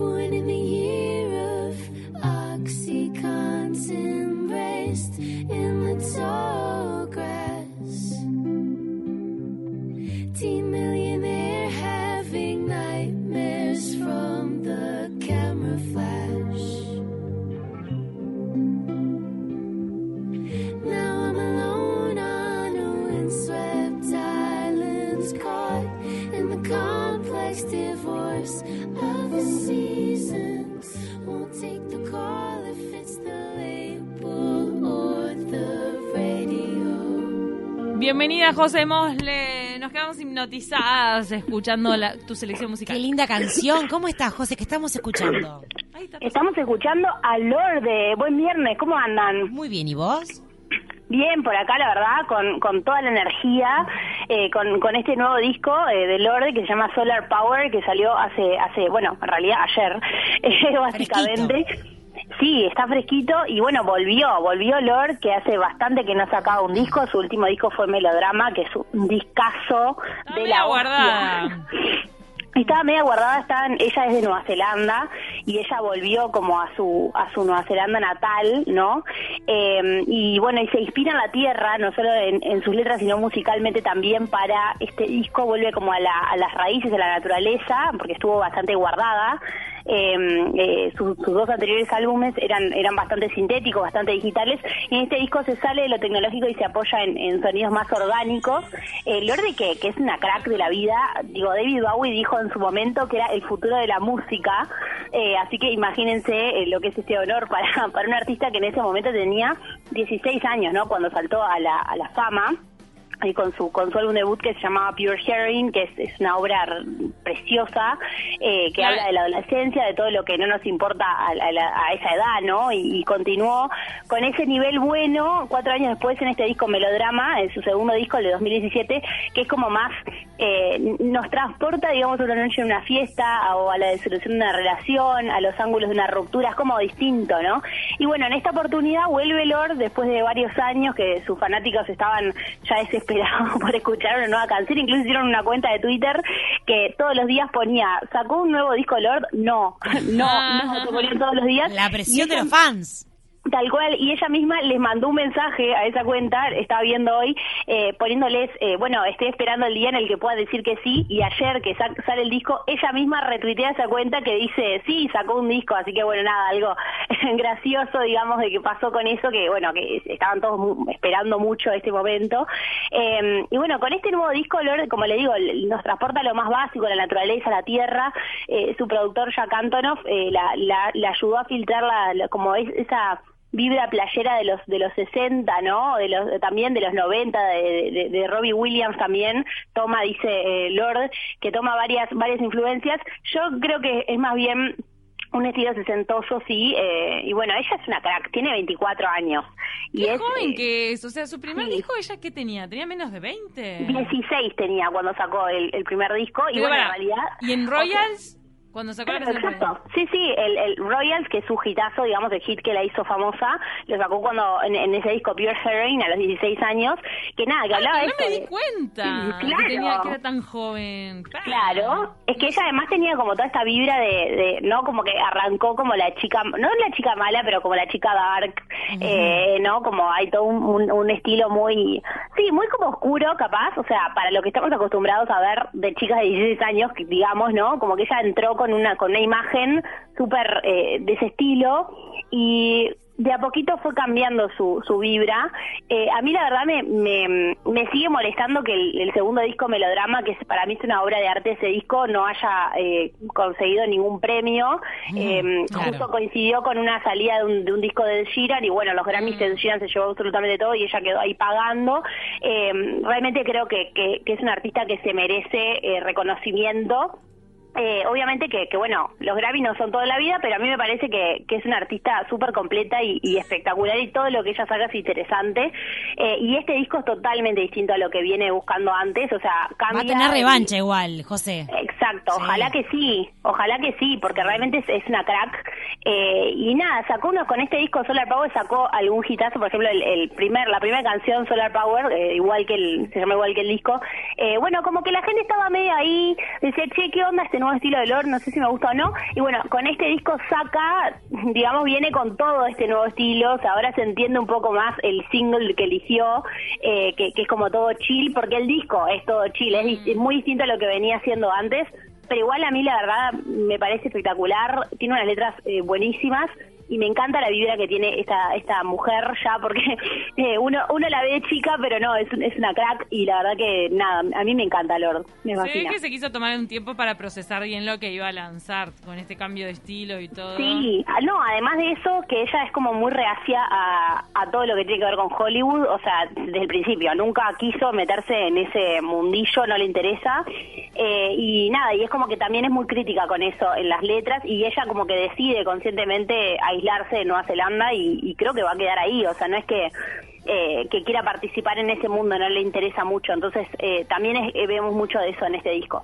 Born in the Bienvenida José Mosle, nos quedamos hipnotizadas escuchando la- tu selección musical. Qué linda canción. ¿Cómo estás, José? ¿Qué estamos escuchando? Ahí está. Estamos escuchando a Lorde. Buen viernes, ¿cómo andan? Muy bien, ¿y vos? Bien, por acá, la verdad, con, con toda la energía, eh, con, con este nuevo disco eh, de Lorde que se llama Solar Power, que salió hace, hace bueno, en realidad ayer, eh, básicamente. Sí, está fresquito y bueno, volvió, volvió Lord, que hace bastante que no sacaba un disco, su último disco fue Melodrama, que es un discazo Está de la guardada. Estaba media guardada, estaban, ella es de Nueva Zelanda y ella volvió como a su a su Nueva Zelanda natal, ¿no? Eh, y bueno, y se inspira en la tierra, no solo en, en sus letras, sino musicalmente también para este disco, vuelve como a, la- a las raíces de la naturaleza, porque estuvo bastante guardada. Eh, eh, sus, sus dos anteriores álbumes eran eran bastante sintéticos, bastante digitales. Y en este disco se sale de lo tecnológico y se apoya en, en sonidos más orgánicos. Eh, Lorde, que, que es una crack de la vida, digo, David Bowie dijo en su momento que era el futuro de la música. Eh, así que imagínense eh, lo que es este honor para, para un artista que en ese momento tenía 16 años, ¿no? Cuando saltó a la, a la fama y con su con su álbum debut que se llamaba Pure Hearing, que es, es una obra preciosa, eh, que Claro. habla de la adolescencia, de todo lo que no nos importa a, a la- a esa edad, ¿no? Y, y continuó con ese nivel bueno, cuatro años después en este disco Melodrama, en su segundo disco, el de 2017, que es como más, eh, nos transporta, digamos, a una noche en una fiesta, o a la disolución de una relación, a los ángulos de una ruptura, es como distinto, ¿no? Y bueno, en esta oportunidad vuelve Lord después de varios años que sus fanáticos estaban ya desesperados por escuchar una nueva canción, incluso hicieron una cuenta de Twitter que todos los días ponía, ¿sacó un nuevo disco Lord? No, no, no, se ponían todos los días. La presión de los fans. Tal cual, y ella misma les mandó un mensaje a esa cuenta, estaba viendo hoy, eh, poniéndoles, eh, bueno, estoy esperando el día en el que pueda decir que sí, y ayer que sa- sale el disco, ella misma retuitea esa cuenta que dice, sí, sacó un disco, así que bueno, nada, algo gracioso, digamos, de que pasó con eso, que bueno, que estaban todos esperando mucho este momento. Eh, y bueno, con este nuevo disco, como le digo, nos transporta lo más básico, la naturaleza, la tierra, eh, su productor Jack Antonoff eh, la, la, la ayudó a filtrar la- como es, esa vibra playera de los de los 60, ¿no? De los también de los 90 de, de, de Robbie Williams también toma dice eh, Lord que toma varias varias influencias. Yo creo que es más bien un estilo sesentoso, sí, eh, y bueno, ella es una crack, tiene 24 años. Y es, joven eh, que es. O sea, su primer sí. disco, ¿ella qué tenía? ¿Tenía menos de 20? 16 tenía cuando sacó el, el primer disco, y bueno, en pará, realidad... ¿Y en Royals? Cuando sacó la Claro, Exacto, sí, sí, el, el Royals, que es su hitazo, digamos, el hit que la hizo famosa, lo sacó cuando en, en ese disco Pure Heroin a los 16 años, que nada, que Ah, hablaba de no esto me de- di cuenta Sí, que, tenía, claro. que era tan joven. Claro, es que ella además tenía como toda esta vibra de, de, no como que arrancó como la chica, no la chica mala, pero como la chica dark, eh, no, como hay todo un, un- un estilo muy, sí, muy como oscuro capaz, o sea, para lo que estamos acostumbrados a ver de chicas de 16 años, digamos, ¿no? Como que ella entró con una con una imagen súper eh, de ese estilo y de a poquito fue cambiando su, su vibra. Eh, a mí la verdad me, me, me sigue molestando que el, el segundo disco Melodrama, que para mí es una obra de arte ese disco, no haya eh, conseguido ningún premio. Eh, claro. Justo coincidió con una salida de un, de un disco de Sheeran y bueno, los Grammys de Ed Sheeran se llevó absolutamente todo y ella quedó ahí pagando. Eh, realmente creo que, que, que es una artista que se merece eh, reconocimiento Eh, obviamente que, que, bueno, los Grammy no son toda la vida, pero a mí me parece que, que es una artista súper completa y, y espectacular y todo lo que ella saca es interesante. Eh, y este disco es totalmente distinto a lo que viene buscando antes, o sea, cambia... Va a tener revancha igual, José. Exacto, Sí. ojalá que sí, ojalá que sí, porque realmente es, es una crack. Eh, y nada, sacó uno con este disco Solar Power, sacó algún hitazo, por ejemplo, el, el primer, la primera canción Solar Power, eh, igual que el, se llama igual que el disco. Eh, bueno, como que la gente estaba medio ahí, decía, che, ¿qué onda este nuevo estilo de Lord? No sé si me gusta o no. Y bueno, con este disco saca, digamos, viene con todo este nuevo estilo, o sea, ahora se entiende un poco más el single que eligió, eh, que, que es como todo chill, porque el disco es todo chill, es, es muy distinto a lo que venía haciendo antes pero igual a mí la verdad me parece espectacular, tiene unas letras eh, buenísimas y me encanta la vibra que tiene esta esta mujer ya porque eh, uno uno la ve chica pero no es, es una crack y la verdad que nada a mí me encanta Lord me Se ve que se quiso tomar un tiempo para procesar bien lo que iba a lanzar con este cambio de estilo y todo. Sí, ah, no, además de eso, que ella es como muy reacia a, a todo lo que tiene que ver con Hollywood, o sea, desde el principio, nunca quiso meterse en ese mundillo, no le interesa, eh, y nada, y es como que también es muy crítica con eso en las letras, y ella como que decide conscientemente aislarse de Nueva Zelanda, y, y creo que va a quedar ahí, o sea, no es que... eh, que quiera participar en ese mundo no le interesa mucho entonces eh, también es- eh, vemos mucho de eso en este disco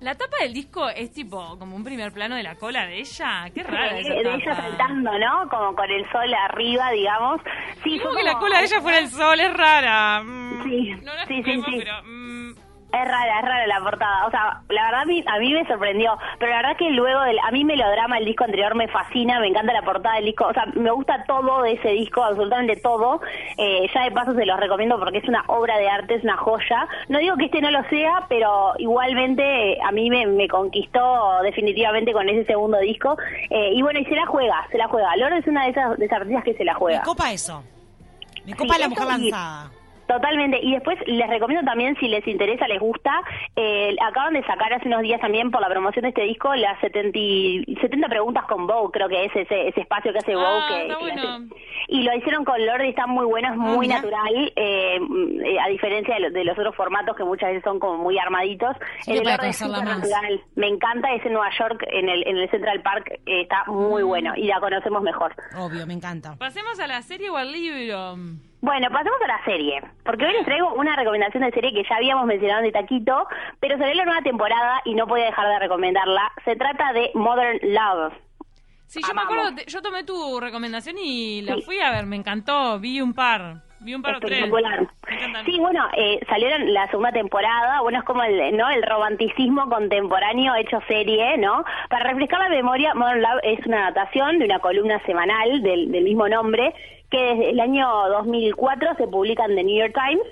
La tapa del disco es tipo como un primer plano de la cola de ella. Qué rara de, esa de tapa. ella saltando, ¿no? Como con el sol arriba, digamos. Sí, Como que la cola de ella fuera el sol, es rara. Mm, Sí, no la sí, sí, escuchemos, sí. pero... mm, Es rara, es rara la portada. O sea, la verdad a mí, a mí me sorprendió. Pero la verdad que luego, del, a mí Melodrama, el disco anterior, me fascina. Me encanta la portada del disco. O sea, me gusta todo de ese disco, absolutamente todo. Eh, ya de paso se los recomiendo porque es una obra de arte, es una joya. No digo que este no lo sea, pero igualmente eh, a mí me, me conquistó definitivamente con ese segundo disco. Eh, y bueno, y se la juega, se la juega. Loro es una de esas, de esas artistas que se la Me juega. copa eso. Me Sí, copa la mujer y- lanzada. Totalmente. Y después les recomiendo también, si les interesa, les gusta, eh, acaban de sacar hace unos días también por la promoción de este disco las 70, y- 70 preguntas con Vogue, creo que es ese, ese espacio que hace Ah, Vogue. que- está que bueno. hace- y lo hicieron con Lord y está muy bueno, es muy mira. natural, eh, mm, eh, a diferencia de, lo- de los otros formatos que muchas veces son como muy armaditos. Sí, el Lorde es súper natural. Me encanta ese Nueva York en el, en el Central Park, eh, está muy Mm. bueno y la conocemos mejor. Obvio, me encanta. Pasemos a la serie o al libro. Bueno, pasemos a la serie, porque hoy les traigo una recomendación de serie que ya habíamos mencionado de taquito, pero salió la nueva temporada y no podía dejar de recomendarla. Se trata de Modern Love. Sí, yo me acuerdo, yo tomé tu recomendación y la Sí. fui a ver, me encantó, vi un par, vi un par o tres. Sí, bueno, eh, salieron la segunda temporada, bueno, es como el, ¿no? el romanticismo contemporáneo hecho serie, ¿no? Para refrescar la memoria, Modern Love es una adaptación de una columna semanal del, del mismo nombre, que desde el año 2004 se publica en The New York Times,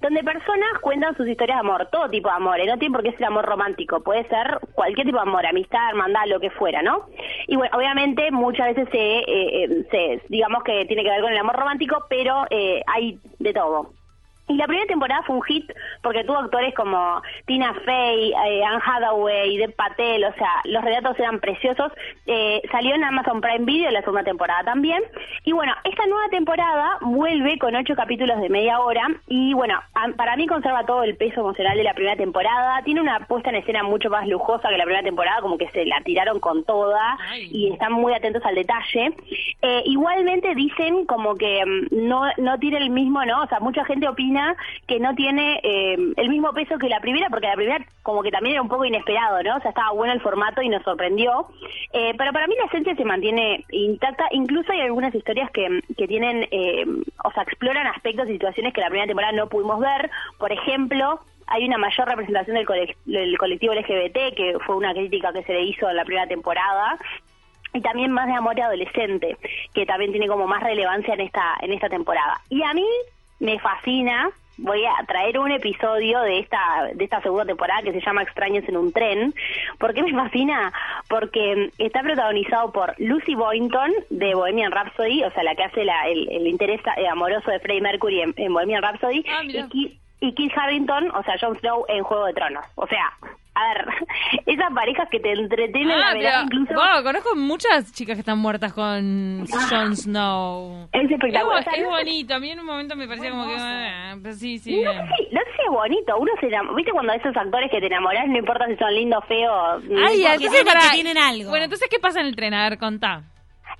donde personas cuentan sus historias de amor, todo tipo de amor, ¿eh? no tiene por qué ser amor romántico, puede ser cualquier tipo de amor, amistad, hermandad, lo que fuera, ¿no? Y bueno, obviamente muchas veces se, eh, eh, se digamos que tiene que ver con el amor romántico, pero eh, hay de todo. Y la primera temporada fue un hit porque tuvo actores como Tina Fey, eh, Anne Hathaway, Dev Patel, o sea, los relatos eran preciosos. Eh, salió en Amazon Prime Video la segunda temporada también. Y bueno, esta nueva temporada vuelve con ocho capítulos de media hora y bueno, a- para mí conserva todo el peso emocional de la primera temporada. Tiene una puesta en escena mucho más lujosa que la primera temporada, como que se la tiraron con toda Ay. y están muy atentos al detalle. Eh, igualmente dicen como que mm, no, no tiene el mismo, ¿no? O sea, mucha gente opina que no tiene eh, el mismo peso que la primera, porque la primera como que también era un poco inesperado, ¿no? O sea, estaba bueno el formato y nos sorprendió. Eh, pero para mí la esencia se mantiene intacta. Incluso hay algunas historias que, que tienen, eh, o sea, exploran aspectos y situaciones que la primera temporada no pudimos ver. Por ejemplo, hay una mayor representación del, cole- del colectivo LGBT, que fue una crítica que se le hizo en la primera temporada y también más de amor adolescente, que también tiene como más relevancia en esta en esta temporada. Y a mí me fascina, voy a traer un episodio de esta de esta segunda temporada que se llama Extraños en un tren. ¿Por qué me fascina? Porque está protagonizado por Lucy Boynton de Bohemian Rhapsody, o sea, la que hace la- el, el interés amoroso de Freddie Mercury en, en Bohemian Rhapsody, Ah, y, y Kit Harington, o sea, Jon Snow en Juego de Tronos. O sea, a ver, esas parejas que te entretienen la Ah, verdad pero, incluso... wow, conozco muchas chicas que están muertas con Jon Snow. Es espectacular. Es, O sea, es no- bonito. A mí en un momento me parecía como que... ah, pero sí, sí. No sé, si- no sé si es bonito, uno se enamora, viste cuando esos actores que te enamoras, no importa si son lindos, feos, no Ay, entonces pará. que tienen algo. Bueno, entonces, ¿qué pasa en el tren? A ver, contá.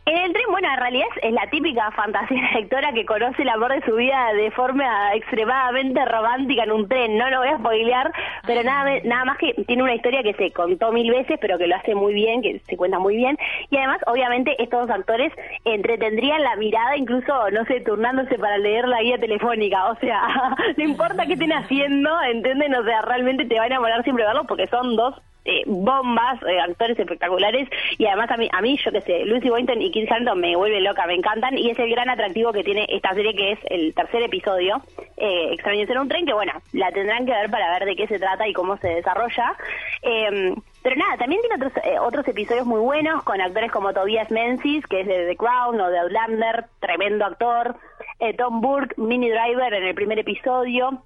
En el tren, bueno, en realidad es, es la típica fantasía lectora que conoce el amor de su vida de forma extremadamente romántica en un tren. No lo voy a spoilear, pero nada, nada más que tiene una historia que se contó mil veces, pero que lo hace muy bien, que se cuenta muy bien. Y además, obviamente, estos dos actores entretendrían la mirada, incluso, no sé, turnándose para leer la guía telefónica. O sea, no importa qué estén haciendo, ¿entienden? O sea, realmente te va a enamorar siempre verlos porque son dos eh, bombas, eh, actores espectaculares y además a mí, a mí yo que sé, Lucy Boynton y Kit Harington me vuelven loca, me encantan y es el gran atractivo que tiene esta serie que es el tercer episodio, eh, Extraños en un tren, que bueno, la tendrán que ver para ver de qué se trata y cómo se desarrolla. Eh, pero nada, también tiene otros, eh, otros episodios muy buenos con actores como Tobias Menzies, que es de The Crown o de Outlander, tremendo actor, eh, Tom Burke, Mini Driver en el primer episodio.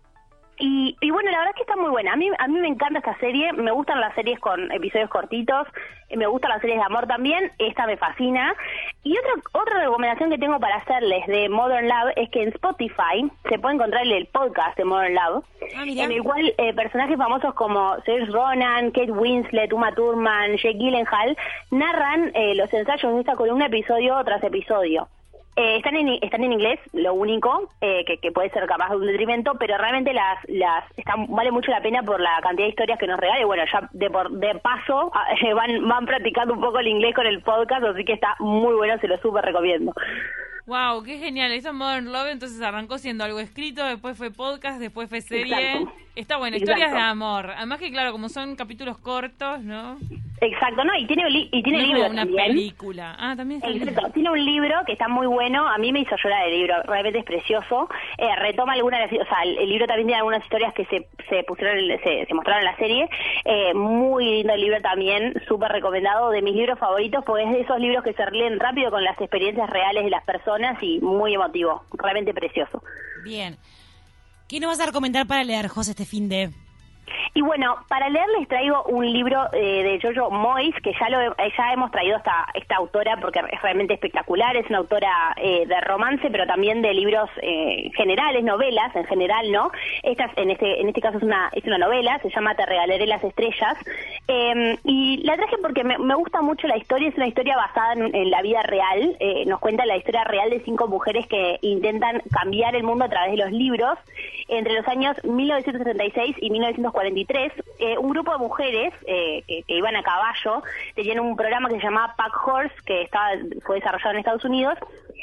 Y, y bueno, la verdad es que está muy buena. A mí, a mí me encanta esta serie, me gustan las series con episodios cortitos, eh, me gustan las series de amor también, esta me fascina. Y otra, otra recomendación que tengo para hacerles de Modern Love es que en Spotify se puede encontrar el podcast de Modern Love, Ah, en el cual eh, personajes famosos como Saoirse Ronan, Kate Winslet, Uma Thurman, Jake Gyllenhaal narran eh, los ensayos de esta columna episodio tras episodio. Eh, están en están en inglés, lo único eh, que, que puede ser capaz de un detrimento, pero realmente las las están, vale mucho la pena por la cantidad de historias que nos regala y bueno ya de por de paso ah, eh, van van practicando un poco el inglés con el podcast, así que está muy bueno, se lo súper recomiendo. Wow, qué genial. Eso Modern Love entonces arrancó siendo algo escrito, después fue podcast, después fue serie. Exacto. Está bueno, Exacto. historias de amor. Además que claro, como son capítulos cortos, ¿no? Exacto, no y tiene y tiene no libros una también. película. Ah, también está libro. Exacto, tiene un libro que está muy bueno, a mí me hizo llorar el libro, realmente es precioso, Eh, retoma algunas, de las- o sea, el, el libro también tiene algunas historias que se, se pusieron, se, se mostraron en la serie, Eh, muy lindo el libro también, súper recomendado, de mis libros favoritos, porque es de esos libros que se leen rápido con las experiencias reales de las personas y muy emotivo, realmente precioso. Bien. ¿Qué nos vas a recomendar para leer, José, este fin de...? Y bueno, para leer les traigo un libro eh, de Jojo Moyes, que ya lo he- ya hemos traído esta, esta autora porque es realmente espectacular, es una autora eh, de romance, pero también de libros eh, generales, novelas en general, ¿no? Esta, es- en este en este caso es una es una novela, se llama Te regalaré las estrellas, Eh, y la traje porque me, me gusta mucho la historia, es una historia basada en, en la vida real, eh, nos cuenta la historia real de cinco mujeres que intentan cambiar el mundo a través de los libros, entre los años 1976 y 1943, eh, un grupo de mujeres eh, que, que iban a caballo tenían un programa que se llamaba Pack Horse, que estaba, fue desarrollado en Estados Unidos.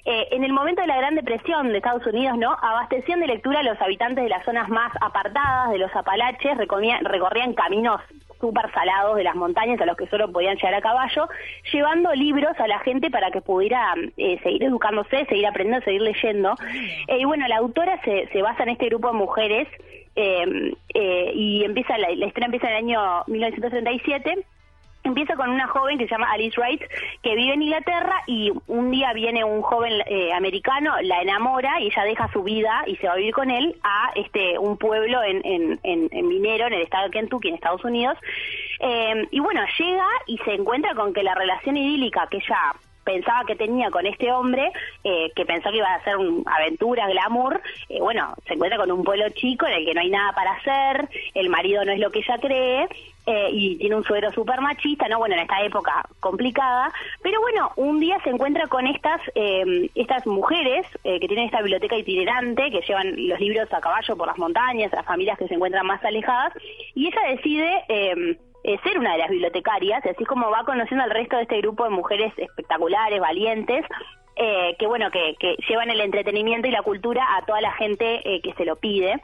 Eh, en el momento de la Gran Depresión de Estados Unidos, ¿no? Abastecían de lectura a los habitantes de las zonas más apartadas de los Apalaches, recorrían, recorrían caminos súper salados de las montañas a los que solo podían llegar a caballo, llevando libros a la gente para que pudiera eh, seguir educándose, seguir aprendiendo, seguir leyendo. Eh, y bueno, la autora se, se basa en este grupo de mujeres eh, eh, y empieza la, la historia empieza en el año 1937 Empieza con una joven que se llama Alice Wright, que vive en Inglaterra y un día viene un joven eh, americano, la enamora y ella deja su vida y se va a vivir con él a este un pueblo en, en, en, en Minero, en el estado de Kentucky, en Estados Unidos. Eh, y bueno, llega y se encuentra con que la relación idílica que ella pensaba que tenía con este hombre, eh, que pensó que iba a ser un aventura, glamour, eh, bueno, se encuentra con un pueblo chico en el que no hay nada para hacer, el marido no es lo que ella cree, eh, y tiene un suegro súper machista, ¿no? Bueno, en esta época complicada, pero bueno, un día se encuentra con estas eh, estas mujeres eh, que tienen esta biblioteca itinerante, que llevan los libros a caballo por las montañas, las familias que se encuentran más alejadas, y ella decide... Eh, eh, ser una de las bibliotecarias, así como va conociendo al resto de este grupo de mujeres espectaculares, valientes, eh, que bueno, que, que llevan el entretenimiento y la cultura a toda la gente eh, que se lo pide.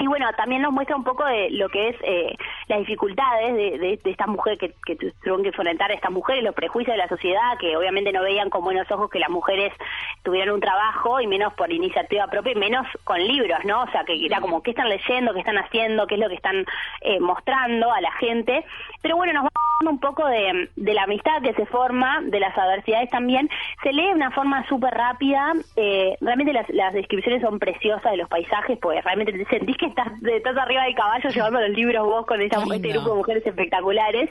Y bueno, también nos muestra un poco de lo que es eh, las dificultades de, de, de estas mujeres que, que tuvieron que enfrentar a estas mujeres, los prejuicios de la sociedad, que obviamente no veían con buenos ojos que las mujeres tuvieran un trabajo y menos por iniciativa propia y menos con libros, ¿no? O sea, que era como qué están leyendo, qué están haciendo, qué es lo que están eh, mostrando a la gente. Pero bueno, nos un poco de, de la amistad que se forma, de las adversidades también. Se lee de una forma súper rápida. eh, realmente las, las descripciones son preciosas de los paisajes, pues realmente te sentís que estás, estás arriba del caballo llevando los libros vos con esta- este grupo de mujeres espectaculares.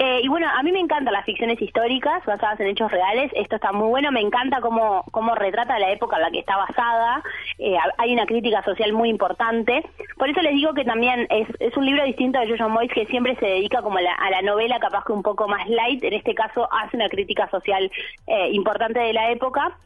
Eh, y bueno, a mí me encantan las ficciones históricas basadas en hechos reales. Esto está muy bueno. Me encanta cómo, cómo retrata la época en la que está basada. Eh, hay una crítica social muy importante. Por eso les digo que también es, es un libro distinto de Jojo Moyes que siempre se dedica como a la, a la novela, capaz que un poco más light. En este caso hace una crítica social eh, importante de la época.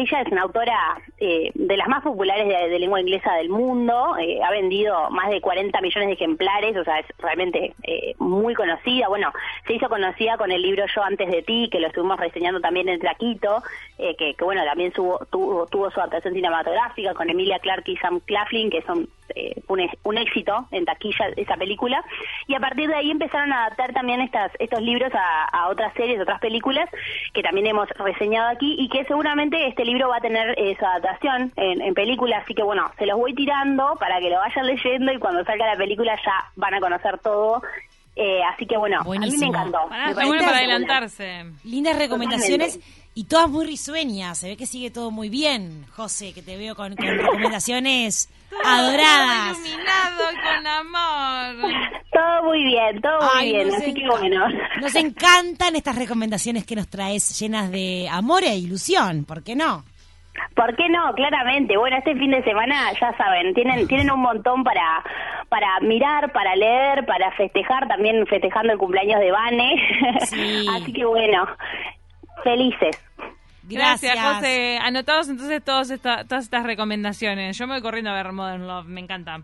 Ella es una autora eh, de las más populares de, lengua inglesa del mundo, eh, ha vendido más de 40 millones de ejemplares, o sea, es realmente eh, muy conocida. Bueno, se hizo conocida con el libro Yo antes de ti, que lo estuvimos reseñando también en Traquito, eh, que, que, bueno, también subo- tuvo, tuvo su adaptación cinematográfica con Emilia Clarke y Sam Claflin, que son eh, un, un éxito en taquilla esa película. Y a partir de ahí empezaron a adaptar también estas, estos libros a, a otras series, otras películas, que también hemos reseñado aquí y que seguramente este libro va a tener eh, su adaptación en, en película. Así que bueno, se los voy tirando para que lo vayan leyendo y cuando salga la película ya van a conocer todo. Eh, así que bueno, a mí me encantó. Pará, Me está bueno para adelantarse. Lindas recomendaciones y todas muy risueñas. Se ve que sigue todo muy bien, José, que te veo con, con recomendaciones adoradas. Iluminado y con amor. Todo muy bien, todo muy Ay, bien, así que bueno. Nos encantan estas recomendaciones que nos traes llenas de amor e ilusión, ¿por qué no? ¿Por qué no? Claramente. Bueno, este fin de semana, ya saben, tienen tienen un montón para para mirar, para leer, para festejar, también festejando el cumpleaños de Vane. Sí. Así que bueno, felices. Gracias, Gracias. José. Anotados entonces todas esta- todas estas recomendaciones. Yo me voy corriendo a ver Modern Love, me encanta.